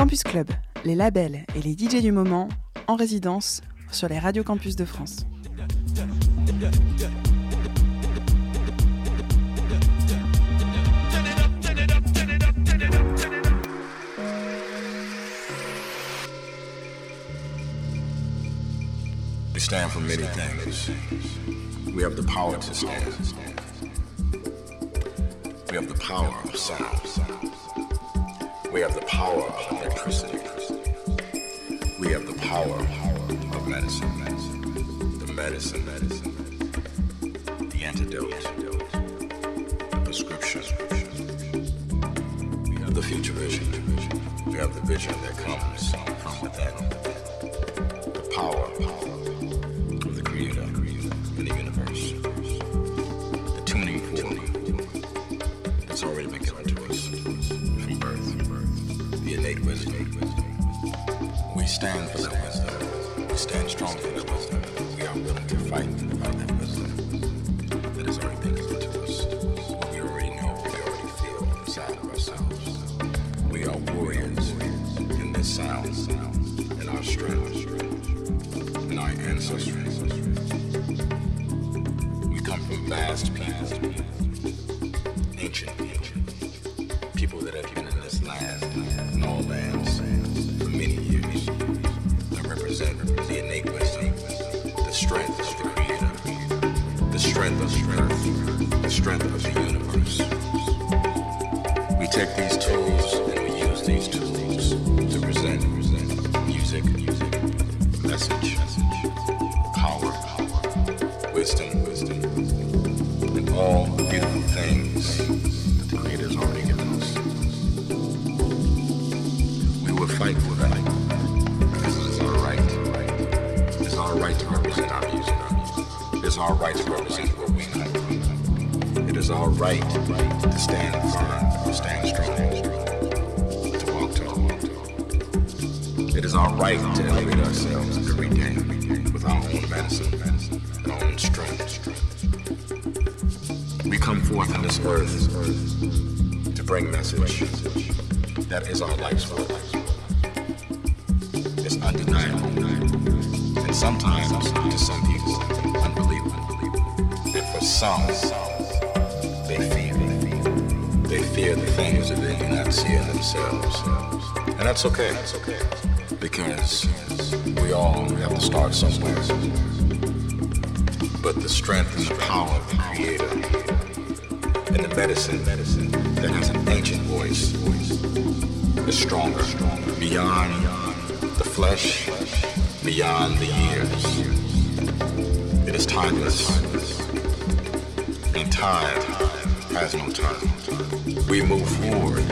Campus Club, les labels et les DJ du moment en résidence sur les radios campus de France. We stand for many things. We have the power to stand. We have the power of sound. We have the power of electricity. We have the power of medicine. The medicine, medicine. the antidote, the prescription. We have the future vision. We have the vision that comes from within. The power stand for that wisdom. We stand strong for that wisdom. We are willing to fight that's okay. That's okay. Because we all have to start somewhere. But the strength and the power of the Creator and the medicine, medicine that has an ancient voice is stronger, beyond the flesh, beyond the years. It is timeless, and time has no time. We move forward,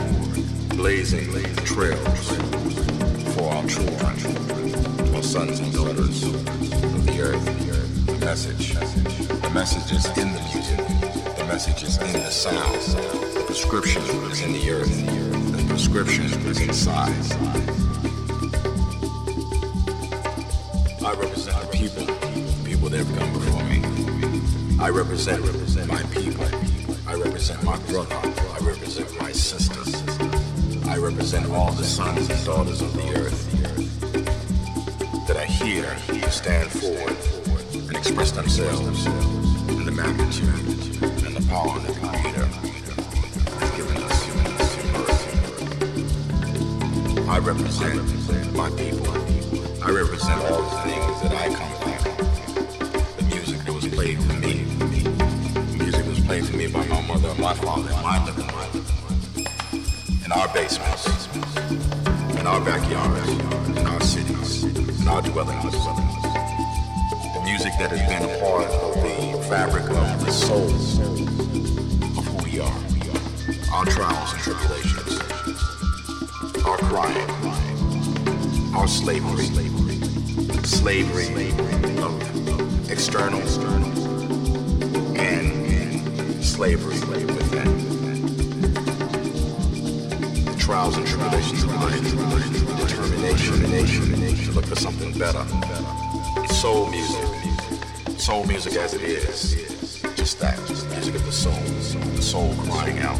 blazing trails for our children, our sons and daughters of the earth. The message, the message is in the music. The message is in the sound. The prescription is in the earth. And the earth. The prescription is inside. I represent the people, people that have come before me. I represent, represent my people. I represent my brother. I represent my sister. I represent all the sons and daughters of the earth that are here to stand forward and express themselves in the magnitude and the power that the Creator has given us. I represent my people. I represent all the things that I come from. The music that was played for me. The music was played for me by my mother my father my basements. In our backyards. In our cities. In our dwellings. The music that has been a part of the fabric of the soul of who we are. Our trials and tribulations. Our crying. Our slavery. Slavery of external and slavery within. Trials and tribulations of life. Determination to look for something better. Soul music. Soul music as it is. Just that. Just music of the soul. The soul crying out.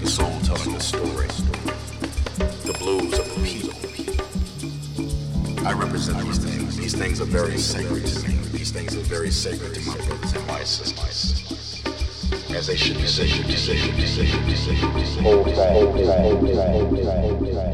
The soul telling the story. The blues of the people. I represent these things. These things are very sacred to me. These things are very sacred to my brothers and my sisters as they should be, they should be, they should be, they should be, they should be. Hold back, hold back, hold back, hold back.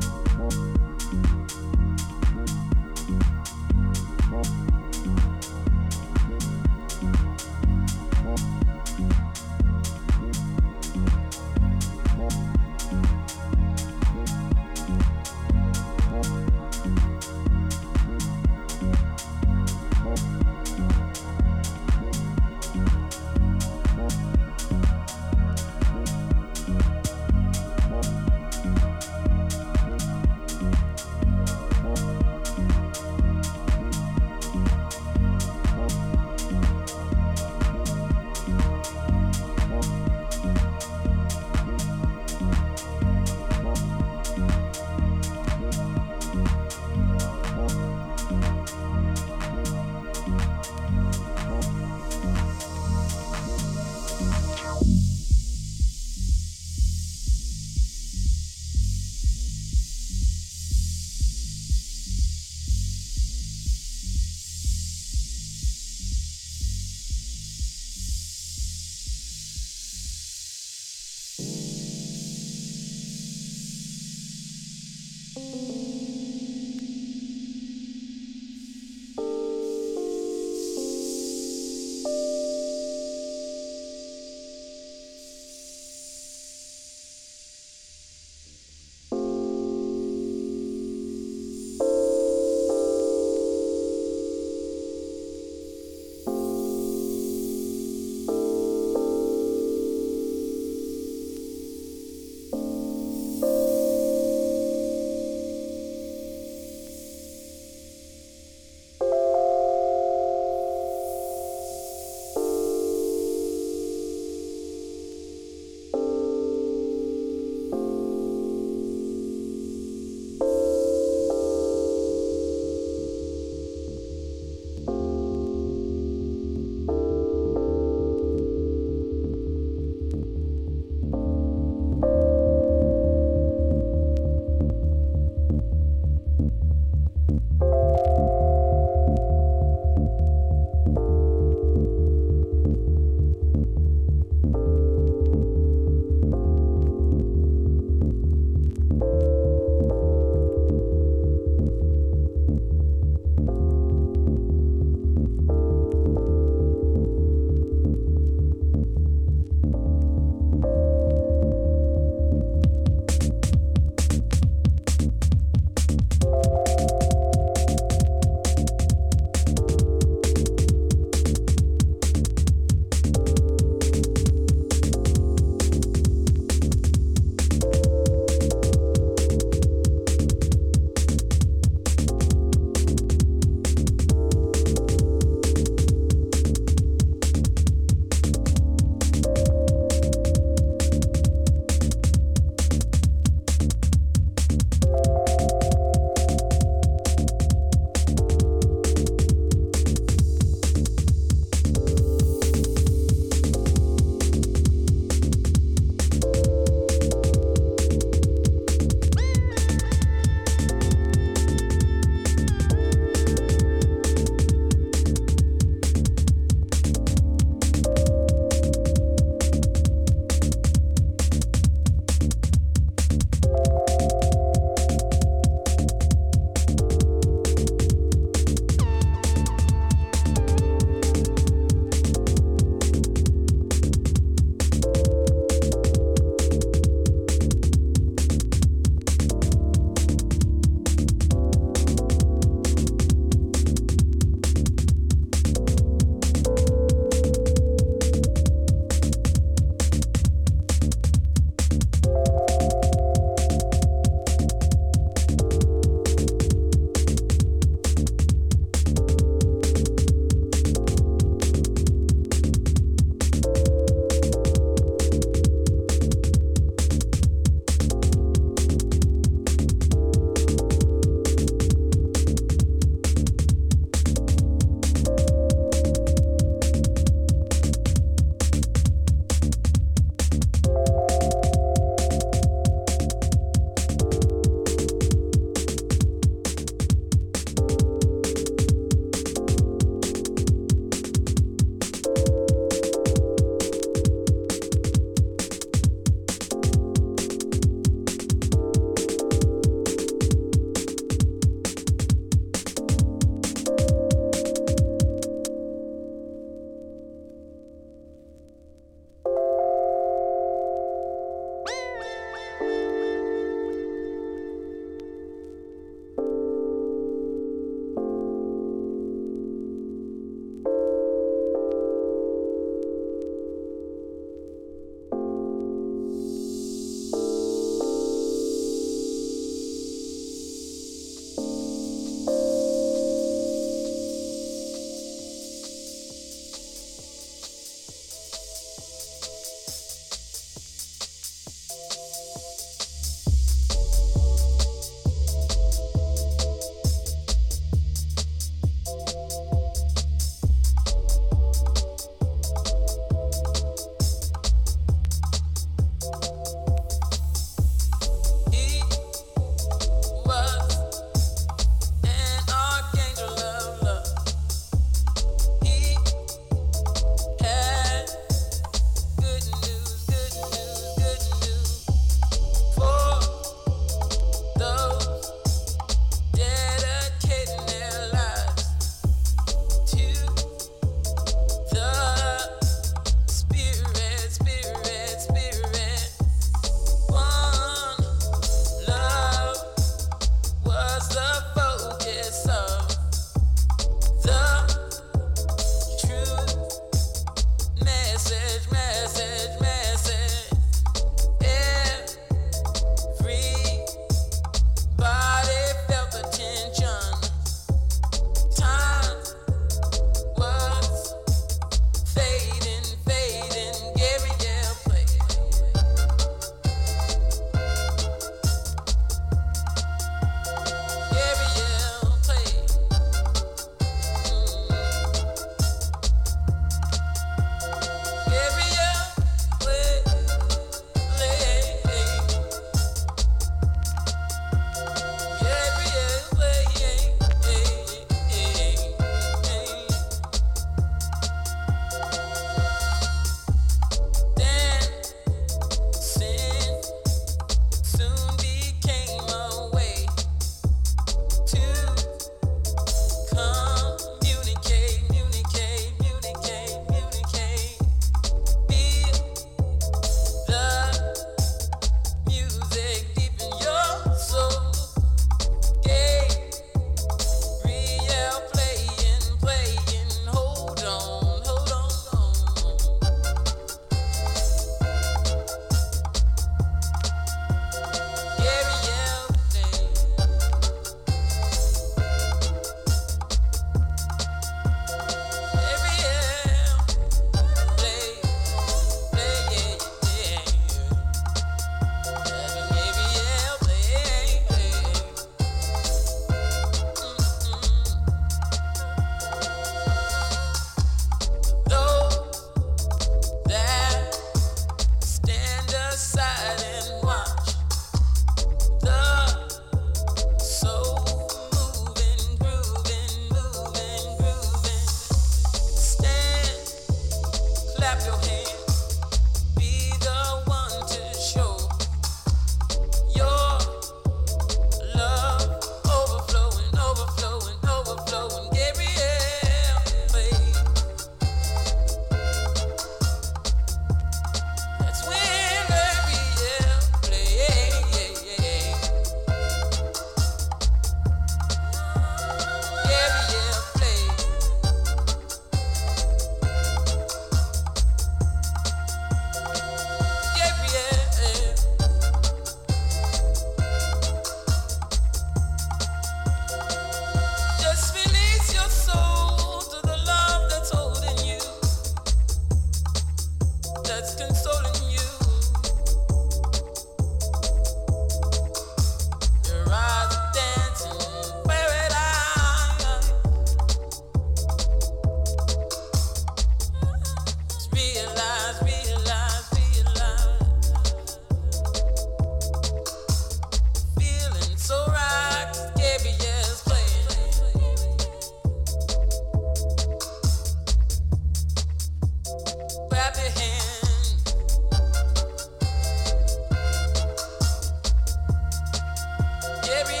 Baby.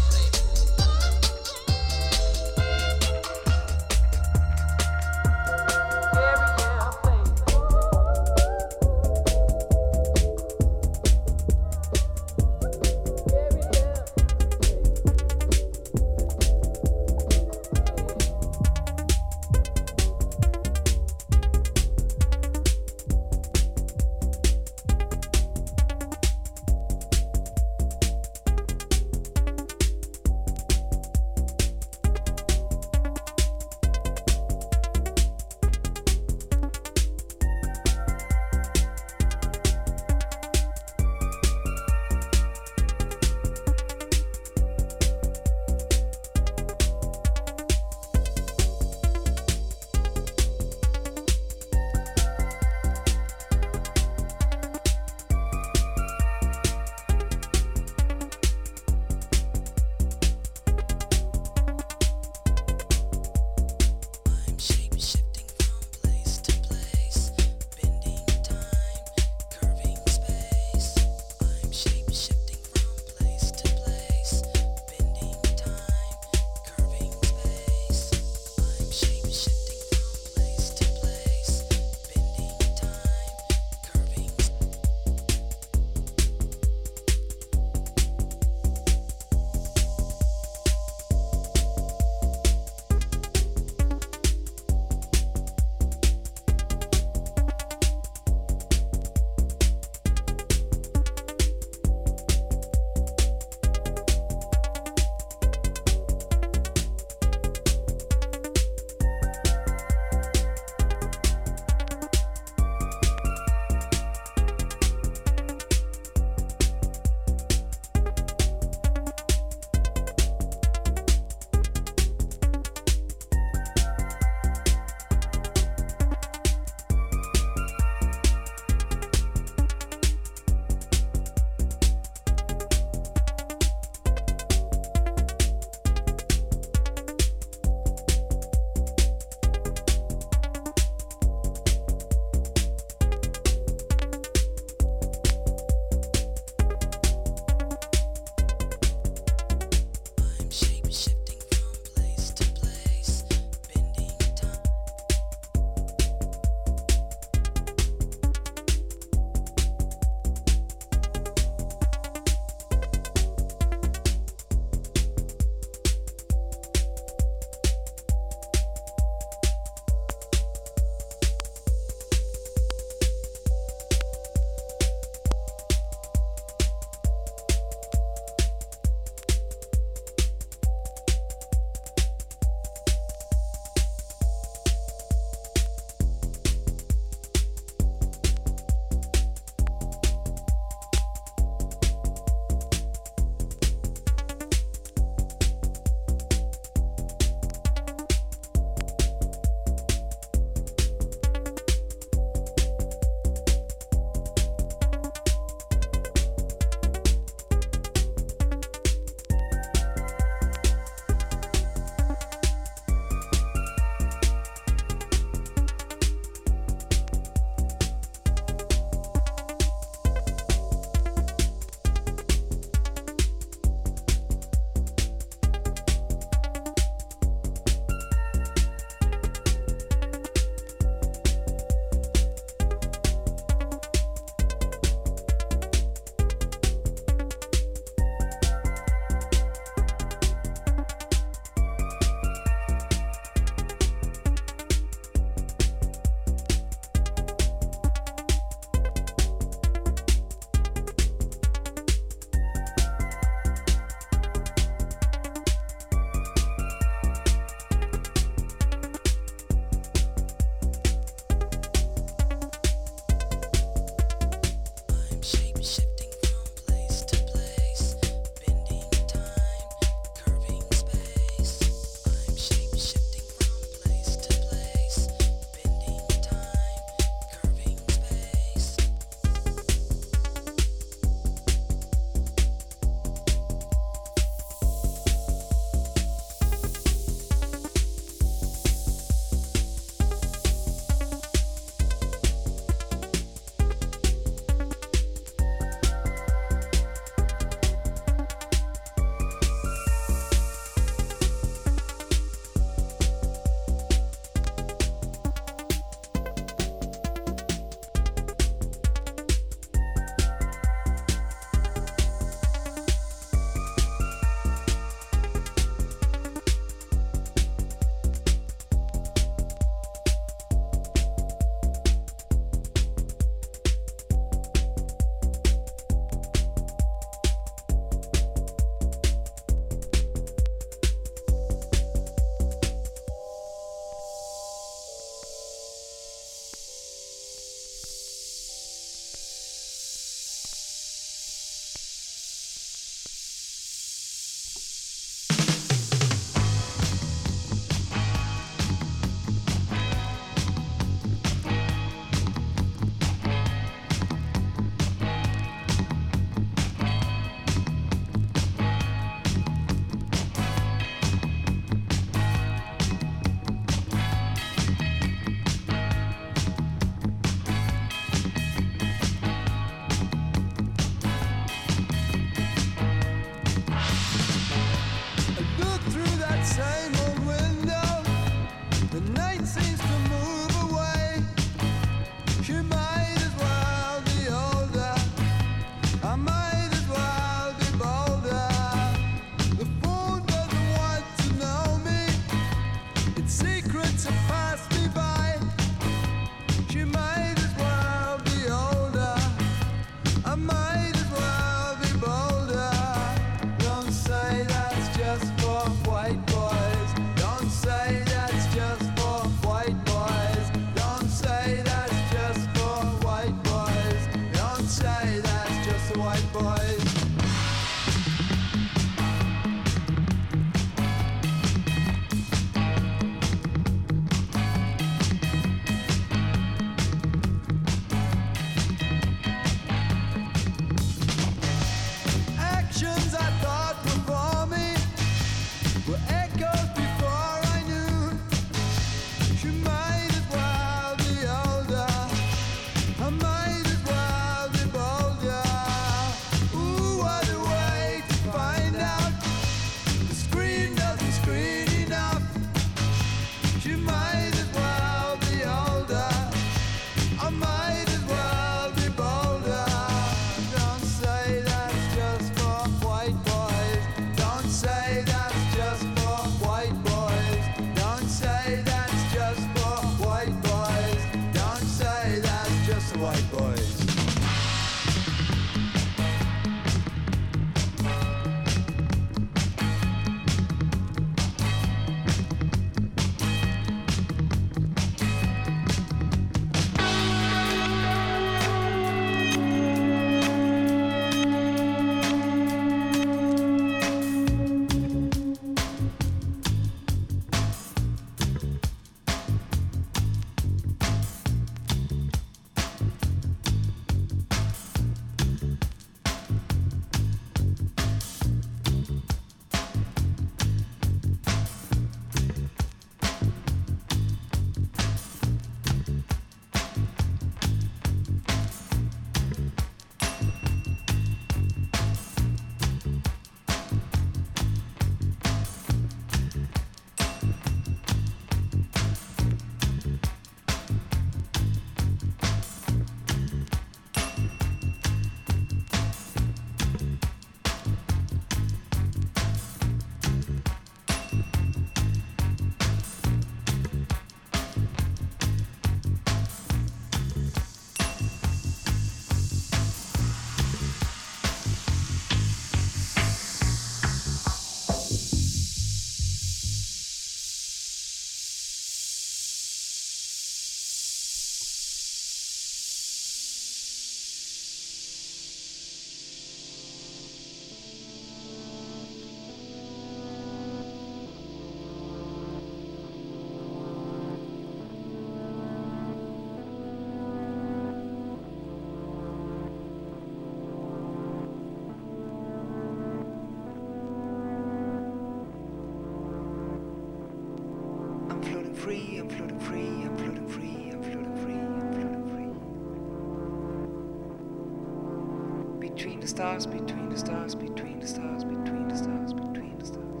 Stars, between the stars, between the stars, between the stars, between the stars.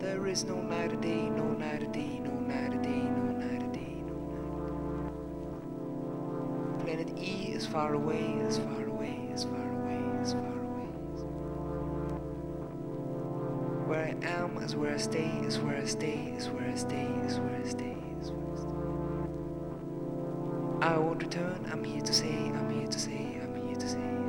There is no night or day, no night or day, no night or day, no night or day, no night. Planet E is far away, is far away, is far away, is far away. Where I am is where I stay, is where I stay, is where I stay, is where I stay, is where I stay. Return, I'm here to say, I'm here to say, I'm here to say,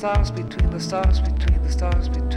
stars, between the stars, between the stars, between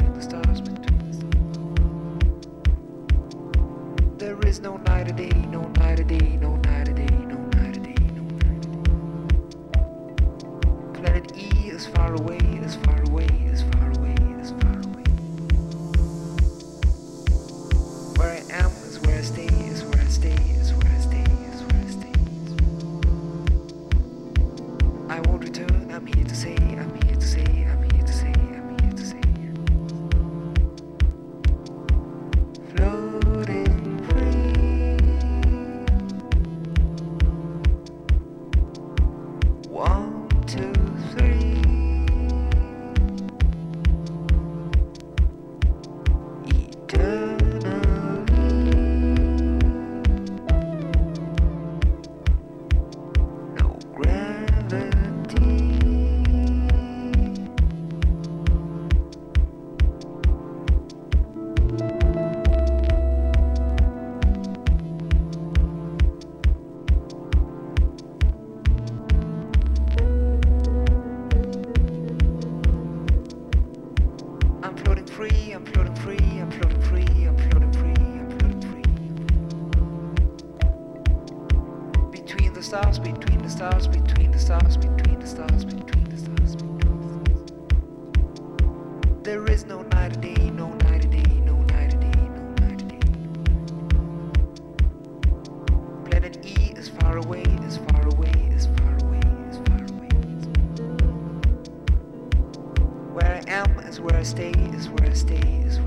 far away, as far away, as far away, as far away. Where I am is where I stay, is where I stay, is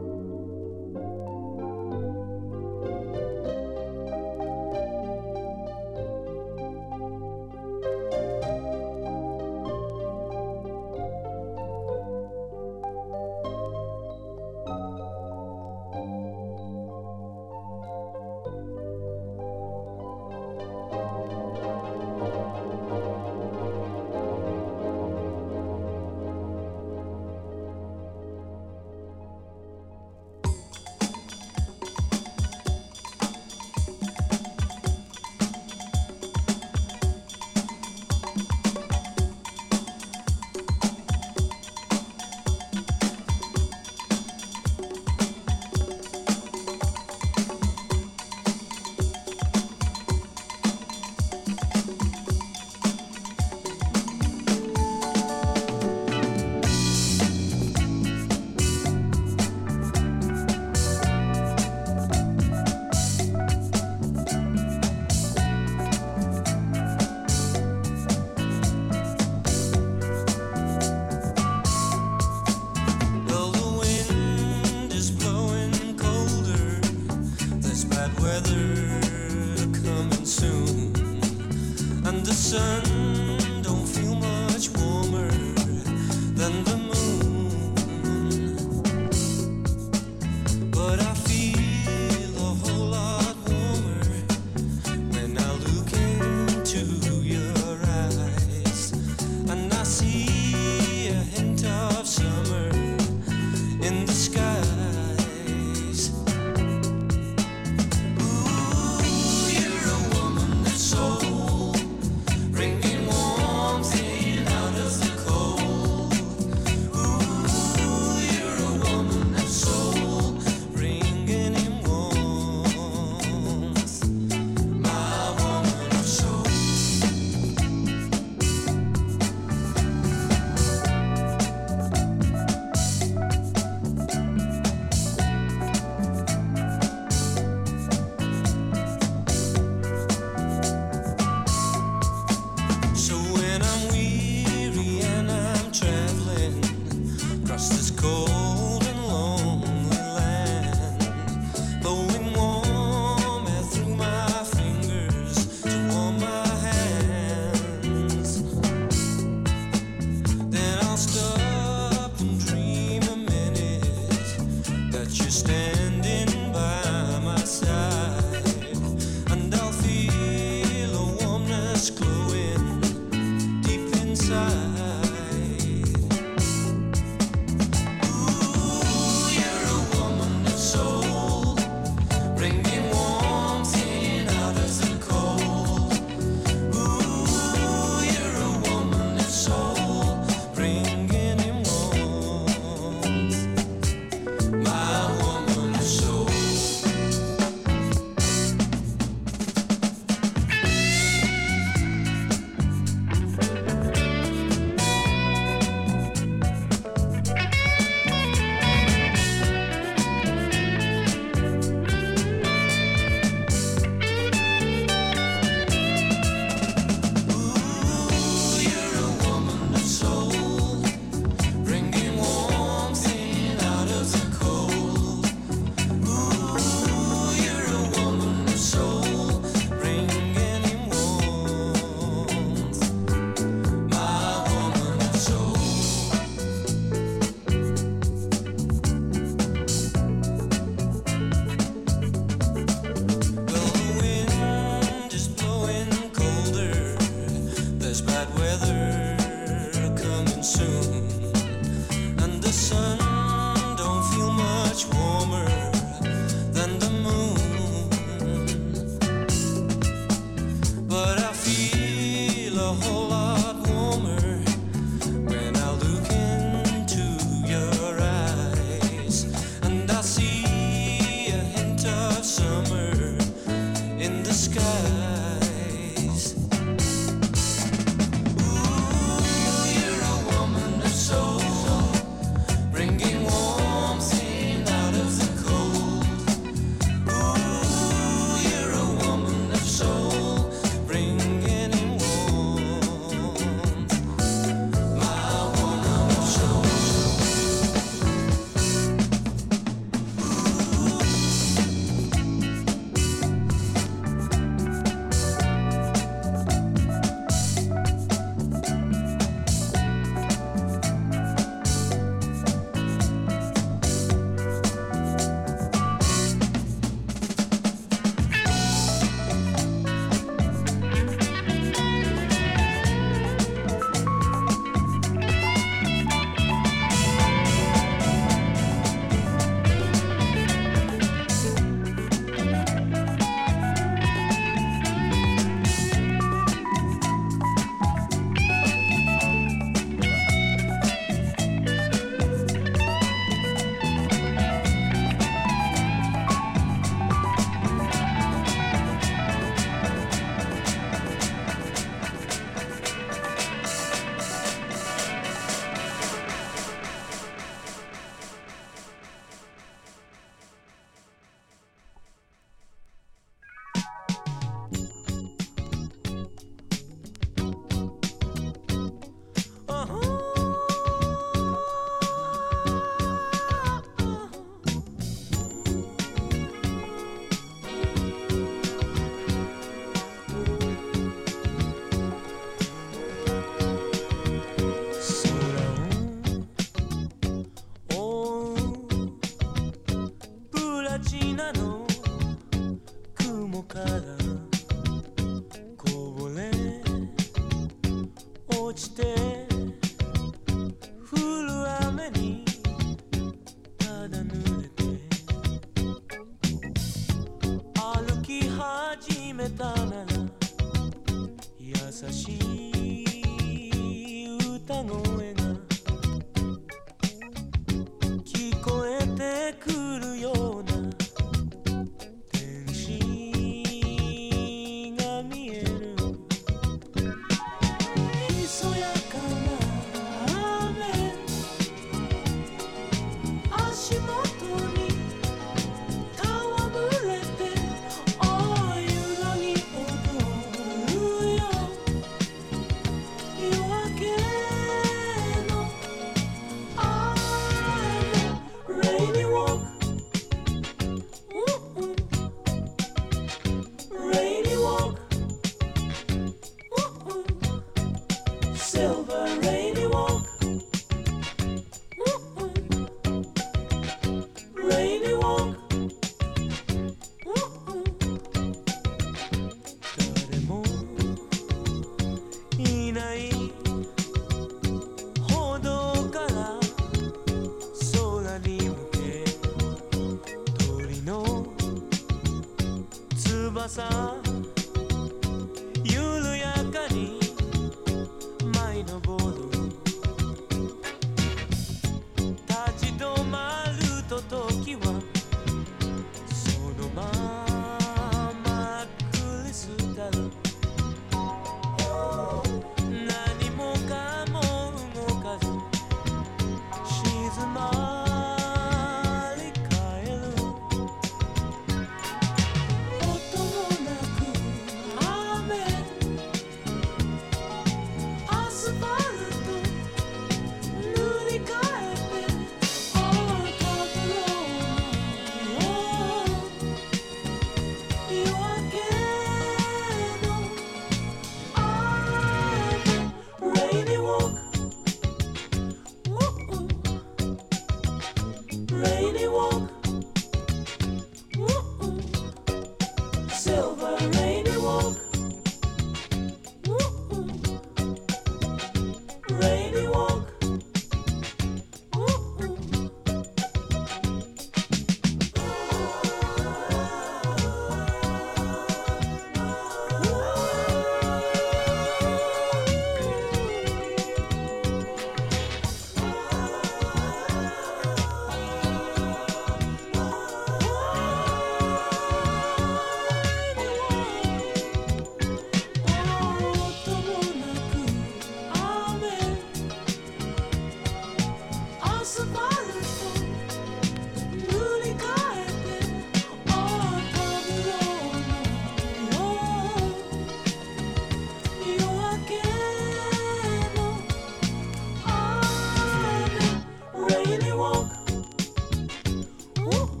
Ooh.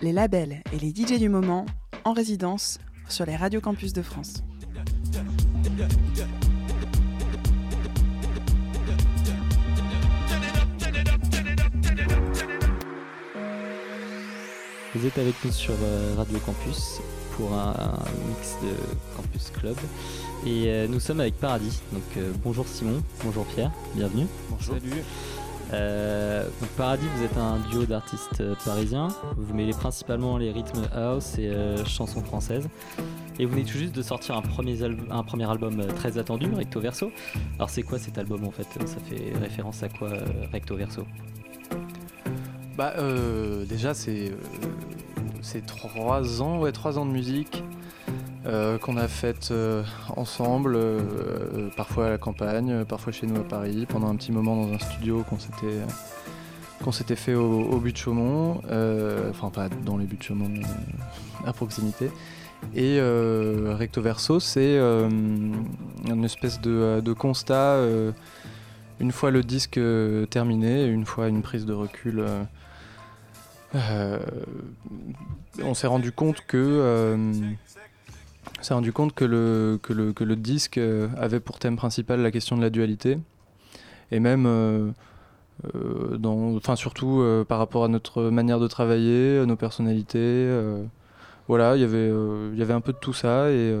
Les labels et les DJ du moment en résidence sur les radios campus de France. Vous êtes avec nous sur euh, Radio Campus pour un, mix de Campus Club. Et euh, nous sommes avec Paradis. Donc euh, bonjour Simon, bonjour Pierre, bienvenue. Salut. Euh, Paradis, vous êtes un duo d'artistes euh, parisiens. Vous mêlez principalement les rythmes house et euh, chansons françaises. Et vous venez tout juste de sortir un premier, album euh, très attendu, Recto Verso. Alors c'est quoi cet album en fait? Ça fait référence à quoi Recto Verso? Bah déjà c'est c'est trois ouais trois ans de musique euh, qu'on a faites euh, ensemble, euh, parfois à la campagne, parfois chez nous à Paris, pendant un petit moment dans un studio qu'on s'était qu'on s'était fait au, but de Chaumont, enfin pas dans les buts de Chaumont, mais à proximité. Et Recto Verso, c'est une espèce de, constat une fois le disque terminé, une fois une prise de recul, on s'est rendu compte que s'est rendu compte que le, que le, que le disque euh, avait pour thème principal la question de la dualité et même euh, euh, dans, enfin surtout euh, par rapport à notre manière de travailler, à nos personnalités. euh, voilà, il y avait, il y avait un peu de tout ça et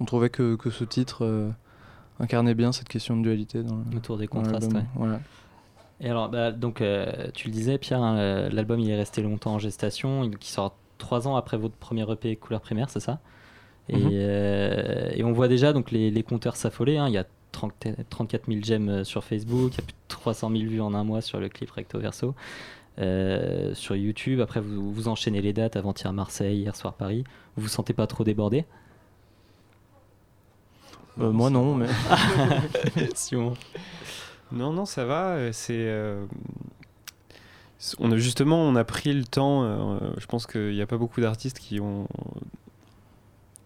on trouvait que, que ce titre incarnait bien cette question de dualité dans le- autour des contrastes ouais. Voilà. Et alors, bah, donc, tu le disais, Pierre, hein, l'album il est resté longtemps en gestation, il- qui sort trois ans après votre premier EP Couleur Primaire, c'est ça? Et, Mhm. euh, et on voit déjà donc les, les compteurs s'affoler. hein, il y a 30 34 000 j'aime sur Facebook, il y a plus de 300 000 vues en un mois sur le clip Recto Verso. Euh, sur YouTube, après vous, vous enchaînez les dates, avant-hier Marseille, hier soir Paris. Vous vous sentez pas trop débordé? Euh, moi non, mais Simon Non, non, ça va. C'est. euh, On a justement, on a pris le temps. euh, je pense qu'il n'y a pas beaucoup d'artistes qui ont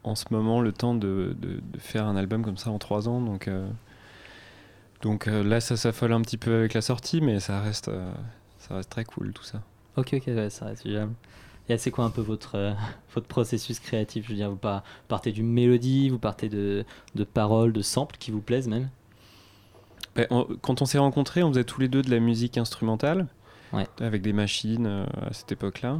en ce moment le temps de, de- de faire un album comme ça en trois ans. Donc, euh, donc euh, là, ça s'affole un petit peu avec la sortie, mais ça reste, euh, ça reste très cool tout ça. Ok, ok, ouais, ça reste vivable. Et c'est quoi un peu votre, euh, votre processus créatif Je veux dire, vous par- partez d'une mélodie, vous partez de, de paroles, de samples qui vous plaisent même? Ben, on- quand on s'est rencontrés, on faisait tous les deux de la musique instrumentale, Ouais. avec des machines euh, à cette époque-là.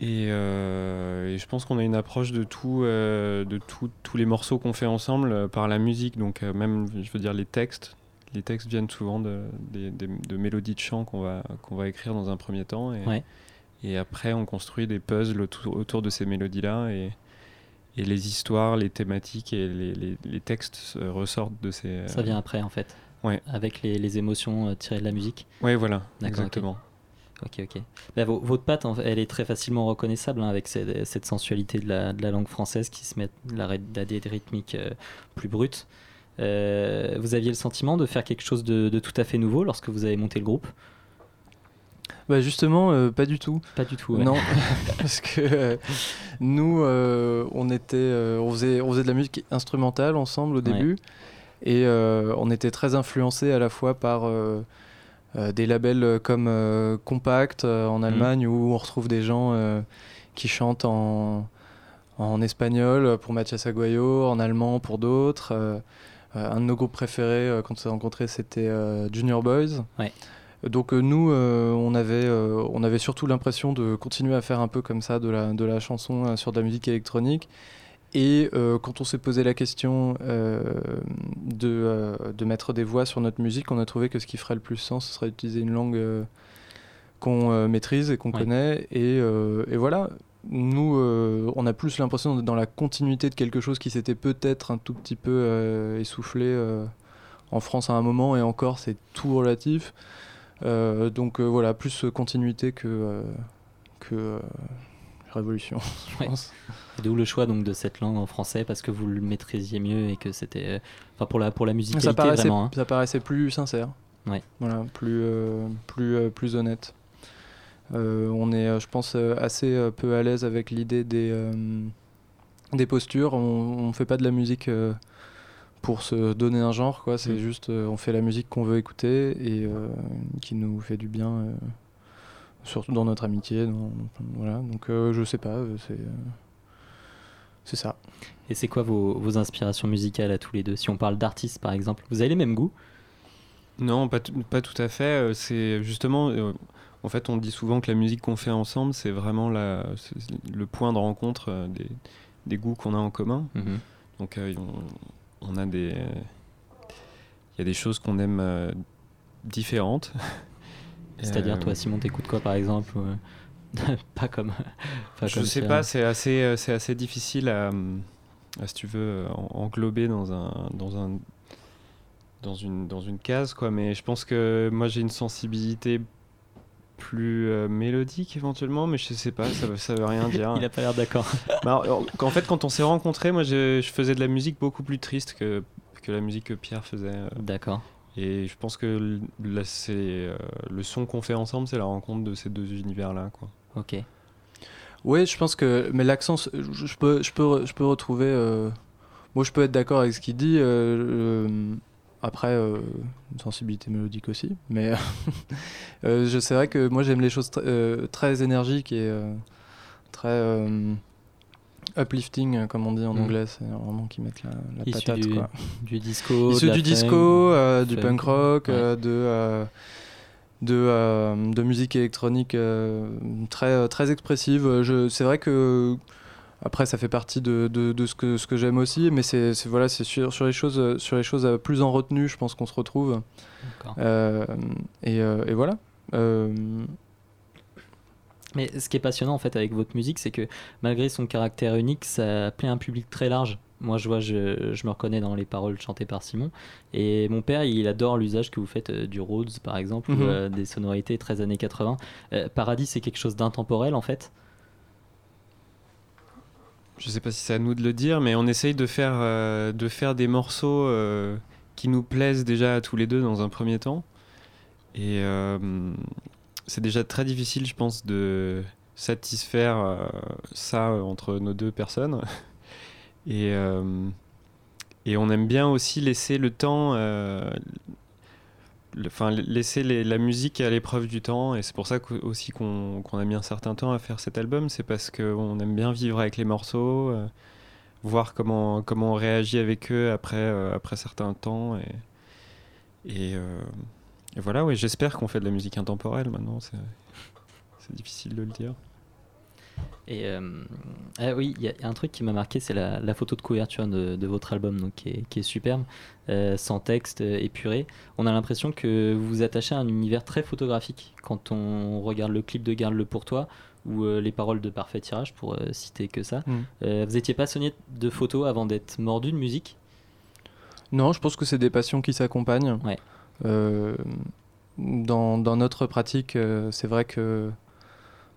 Et, euh, et je pense qu'on a une approche de tout, euh, de tout- tous les morceaux qu'on fait ensemble euh, par la musique. Donc même, je veux dire, les textes. Les textes viennent souvent de, mélodies de chant qu'on va, qu'on va écrire dans un premier temps. Et, Ouais. et après, on construit des puzzles autour, autour de ces mélodies-là. Et, et les histoires, les thématiques et les, les- les textes ressortent de ces... Ça vient après en fait. Ouais. Avec les, les émotions tirées de la musique. Ouais, voilà, exactement. Ok, ok. Bah, vo- votre patte, elle est très facilement reconnaissable hein, avec cette, cette sensualité de la, de la langue française qui se met la, la rythmique euh, plus brute. Euh, vous aviez le sentiment de faire quelque chose de, de tout à fait nouveau lorsque vous avez monté le groupe? Bah justement, euh, pas du tout. Pas du tout. ouais. Non, parce que euh, nous, on était, on faisait, on faisait de la musique instrumentale ensemble au Ouais. début, et on était très influencés à la fois par des labels comme euh, Compact euh, en Allemagne, où on retrouve des gens euh, qui chantent en, en espagnol pour Mathias Aguayo, en allemand pour d'autres. euh, euh, un de nos groupes préférés euh, quand on s'est rencontrés, c'était euh, Junior Boys. Ouais. Donc euh, nous, euh, on, avait, euh, on avait surtout l'impression de continuer à faire un peu comme ça de la, de la chanson euh, sur de la musique électronique. Et euh, quand on s'est posé la question euh, de, euh, de mettre des voix sur notre musique, on a trouvé que ce qui ferait le plus sens, ce serait d'utiliser une langue qu'on maîtrise et qu'on Ouais. connaît. Et, et voilà, nous, on a plus l'impression d'être dans la continuité de quelque chose qui s'était peut-être un tout petit peu essoufflé en France à un moment, et encore, c'est tout relatif. Donc voilà, plus continuité que, que révolution, je Ouais. pense. Et D'où le choix donc de cette langue en français parce que vous le maîtrisiez mieux et que c'était, euh, enfin pour la pour la musicalité Ça paraissait, vraiment. hein. ça paraissait plus sincère. Ouais. Voilà, plus, euh, plus, euh, plus honnête. Euh, on est, je pense, assez peu à l'aise avec l'idée des, des postures. On ne fait pas de la musique pour se donner un genre, quoi. C'est Mm. juste, on fait la musique qu'on veut écouter et qui nous fait du bien. Surtout dans notre amitié. dans- voilà, donc euh, je sais pas, euh, c'est euh, c'est ça. Et c'est quoi vos, vos inspirations musicales à tous les deux? Si on parle d'artistes par exemple, vous avez les mêmes goûts? Non, pas, tout- pas tout à fait. C'est justement, euh, en fait, on dit souvent que la musique qu'on fait ensemble, c'est vraiment la, le point de rencontre des, des goûts qu'on a en commun. Mhm. Donc, euh, on, on a des, il y a des choses qu'on aime euh, différentes. C'est-à-dire, Euh, toi, Simon, t'écoutes quoi par exemple euh, Pas comme. pas Je comme sais ça. pas, c'est assez, euh, c'est assez difficile à, à, si tu veux, euh, en- englober dans un, dans un, dans une, dans une case, quoi. Mais je pense que moi j'ai une sensibilité plus euh, mélodique éventuellement, mais je sais pas, ça, veut- ça veut rien dire. Il a pas l'air d'accord. Bah, en fait, quand on s'est rencontrés, moi je, je faisais de la musique beaucoup plus triste que, que la musique que Pierre faisait. euh. D'accord. Et je pense que l- là, c'est euh, le son qu'on fait ensemble, c'est la rencontre de ces deux univers-là, quoi. Ok. Oui, je pense que. Mais l'accent, je, je peux, je, peux, je peux retrouver. euh, Moi, je peux être d'accord avec ce qu'il dit. euh, euh, Après, euh, une sensibilité mélodique aussi. Mais euh, je- c'est vrai que moi, j'aime les choses tr- euh, très énergiques et euh, très euh, uplifting, euh, comme on dit en Mm. anglais. C'est vraiment qui mettent la, la Issu patate. du, Quoi. du disco. Issu du disco, euh, du funk. punk rock, Ouais. euh, de, euh, de, euh, de musique électronique euh, très, euh, très expressive. C'est vrai que après ça fait partie de, de, de ce que, ce que j'aime aussi, mais c'est voilà, c'est sur, sur les choses, euh, sur les choses euh, plus en retenue, je pense qu'on se retrouve. Euh, et, euh, et voilà. Euh, Mais ce qui est passionnant en fait avec votre musique, c'est que malgré son caractère unique, ça plaît à un public très large. Moi, je vois, je, je me reconnais dans les paroles chantées par Simon. Et mon père, il adore l'usage que vous faites euh, du Rhodes, par exemple, ou Mhm. euh, des sonorités 13 années 80. Euh, Paradis, c'est quelque chose d'intemporel en fait? Je sais pas si c'est à nous de le dire, mais on essaye de faire, de faire des morceaux qui nous plaisent déjà à tous les deux dans un premier temps. Et c'est déjà très difficile, je pense, de satisfaire euh, ça euh, entre nos deux personnes. Et, euh, et on aime bien aussi laisser le temps, enfin laisser la musique à l'épreuve du temps. Et c'est pour ça aussi qu'on a mis un certain temps à faire cet album. C'est parce qu'on aime bien vivre avec les morceaux, voir comment, comment on réagit avec eux après, après certains temps. Et, et voilà, ouais, j'espère qu'on fait de la musique intemporelle maintenant. C'est difficile de le dire. Et euh, ah oui, il y, a un truc qui m'a marqué, c'est la, la photo de couverture de, de votre album, donc, qui, est, qui est superbe, euh, sans texte, euh, épuré. On a l'impression que vous vous attachez à un univers très photographique quand on regarde le clip de Garde-le pour toi ou euh, les paroles de Parfait Tirage, pour euh, citer que ça. Mm. Euh, vous étiez passionné de photos avant d'être mordu de musique? Non, je pense que c'est des passions qui s'accompagnent. Ouais. Euh, dans, dans notre pratique, euh, c'est vrai que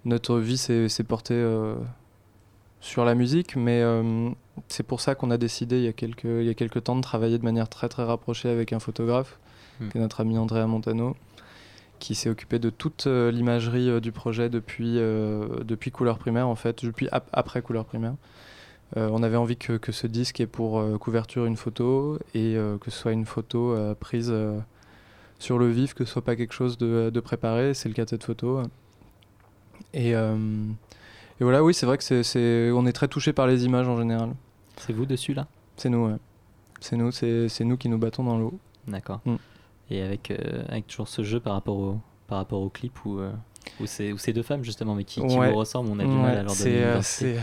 notre vie s'est portée euh, sur la musique, mais euh, c'est pour ça qu'on a décidé il y, a quelques, il y a quelques temps de travailler de manière très très rapprochée avec un photographe, Mm. qui est notre ami Andrea Montano, qui s'est occupé de toute euh, l'imagerie euh, du projet depuis, depuis Couleur Primaire, en fait, depuis ap- après Couleur Primaire. On avait envie que, que ce disque ait pour couverture une photo et que ce soit une photo prise sur le vif, que ce soit pas quelque chose de, de préparé. C'est le cas de cette photo. Et, euh, et voilà, oui, c'est vrai que c'est, on est très touché par les images en général. C'est vous dessus là? C'est nous, ouais. C'est nous, c'est, nous qui nous battons dans l'eau. D'accord. Mm. Et avec, euh, avec toujours ce jeu par rapport au, par rapport au clip où, euh, où, c'est, deux femmes justement, mais qui, qui Ouais. vous ressemblent, on a du Ouais, mal à leur donner c'est, euh,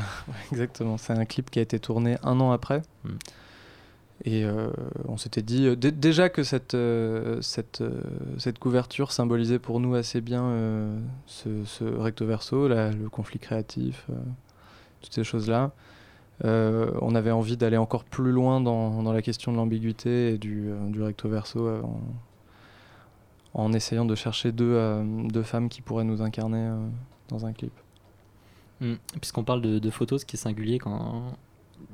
exactement. C'est un clip qui a été tourné un an après. Mm. Et euh, on s'était dit euh, dé- déjà que cette, euh, cette, cette couverture symbolisait pour nous assez bien ce, recto verso, le conflit créatif, toutes ces choses-là. On avait envie d'aller encore plus loin dans, dans la question de l'ambiguïté et du, du recto verso en, en essayant de chercher deux, deux femmes qui pourraient nous incarner dans un clip. Mm. Puisqu'on parle de photos, ce qui est singulier quand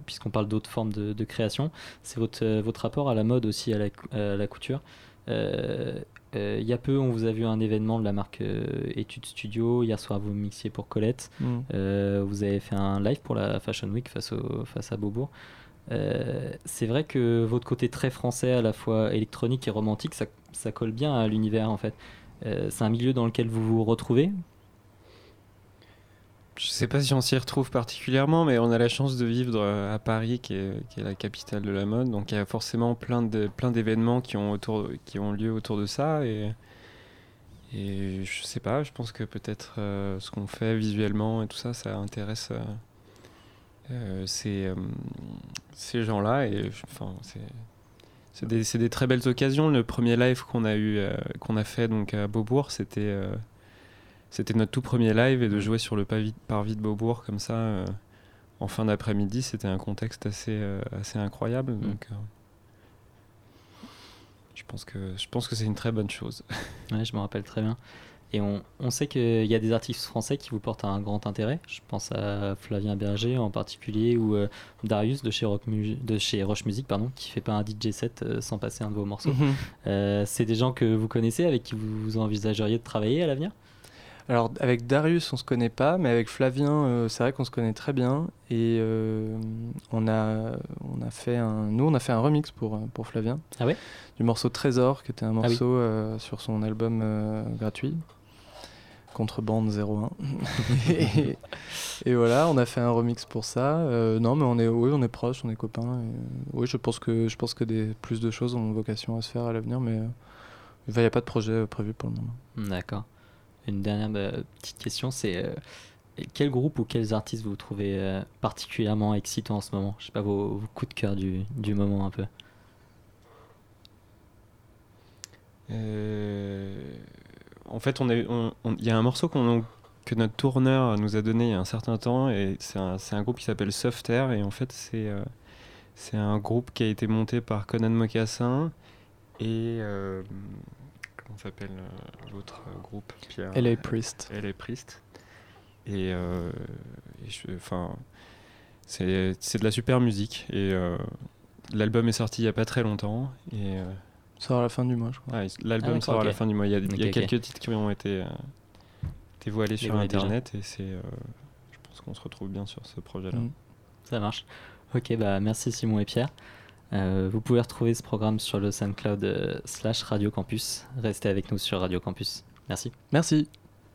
puisqu'on parle d'autres formes de, de création, c'est votre, euh, votre rapport à la mode aussi, à la, cou- à la couture. Euh, euh, il y a peu, on vous a vu un événement de la marque euh, Etudes Studio. Hier soir, vous mixiez pour Colette. Mm. Euh, vous avez fait un live pour la Fashion Week face, au, face à Beaubourg. Euh, c'est vrai que votre côté très français, à la fois électronique et romantique, ça, ça colle bien à l'univers en fait. Euh, c'est un milieu dans lequel vous vous retrouvez? Je sais pas si on s'y retrouve particulièrement, mais on a la chance de vivre euh, à Paris, qui est, la capitale de la mode. Donc il y a forcément plein de plein d'événements qui ont lieu autour de ça et et je sais pas. Je pense que peut-être euh, ce qu'on fait visuellement et tout ça, ça intéresse euh, ces gens-là et enfin c'est des, des très belles occasions. Le premier live qu'on a eu, qu'on a fait donc à Beaubourg, c'était c'était notre tout premier live et de jouer sur le parvis de Beaubourg comme ça euh, en fin d'après-midi, c'était un contexte assez euh, assez incroyable. Donc euh, je pense que je pense que c'est une très bonne chose. Ouais, je me rappelle très bien. Et on, on sait qu'il y a des artistes français qui vous portent un grand intérêt. Je pense à Flavien Berger en particulier ou euh, Darius de chez, Rock de chez Roche Music pardon, qui fait pas un DJ set euh, sans passer un de vos morceaux. Mhm. Euh, c'est des gens que vous connaissez, avec qui vous envisageriez de travailler à l'avenir? Alors avec Darius on se connaît pas, mais avec Flavien euh, c'est vrai qu'on se connaît très bien et euh, on a on a fait un nous on a fait un remix pour euh, pour Flavien. Ah ouais? Du morceau Trésor qui était un oui. morceau sur son album gratuit. Contrebande 01. et, et voilà, on a fait un remix pour ça. Euh, non, mais on est, oui, on est proches, on est copains. et, oui, je pense que, je pense que des, plus de choses ont vocation à se faire à l'avenir, mais il n'y a pas de projet prévu pour le moment. D'accord. Une dernière bah, petite question, c'est euh, quel groupe ou quels artistes vous trouvez euh, particulièrement excitants en ce moment? Je sais pas, vos, vos coups de cœur du, du moment un peu. Euh, en fait, on a- on- on- il y a un morceau qu'on- que notre tourneur nous a donné il y a un certain temps, et c'est un, groupe qui s'appelle Soft Air, et en fait, c'est c'est un groupe qui a été monté par Conan Mocassin et. Comment s'appelle euh, l'autre euh, groupe Pierre LA Priest. LA Priest. Et, euh, enfin, c'est de la super musique, et euh, l'album est sorti il y a pas très longtemps, et. euh, Ça sera à la fin du mois, je crois. ah, L'album Ah, sort à la fin du mois. Il y a, y quelques titres qui ont été, euh, été voilés sur déjà. Internet et c'est, euh, je pense qu'on se retrouve bien sur ce projet-là. Mm. Ça marche. Ok, bah merci Simon et Pierre. Euh, vous pouvez retrouver ce programme sur le SoundCloud euh, slash Radio Campus. Restez avec nous sur Radio Campus. Merci. Merci.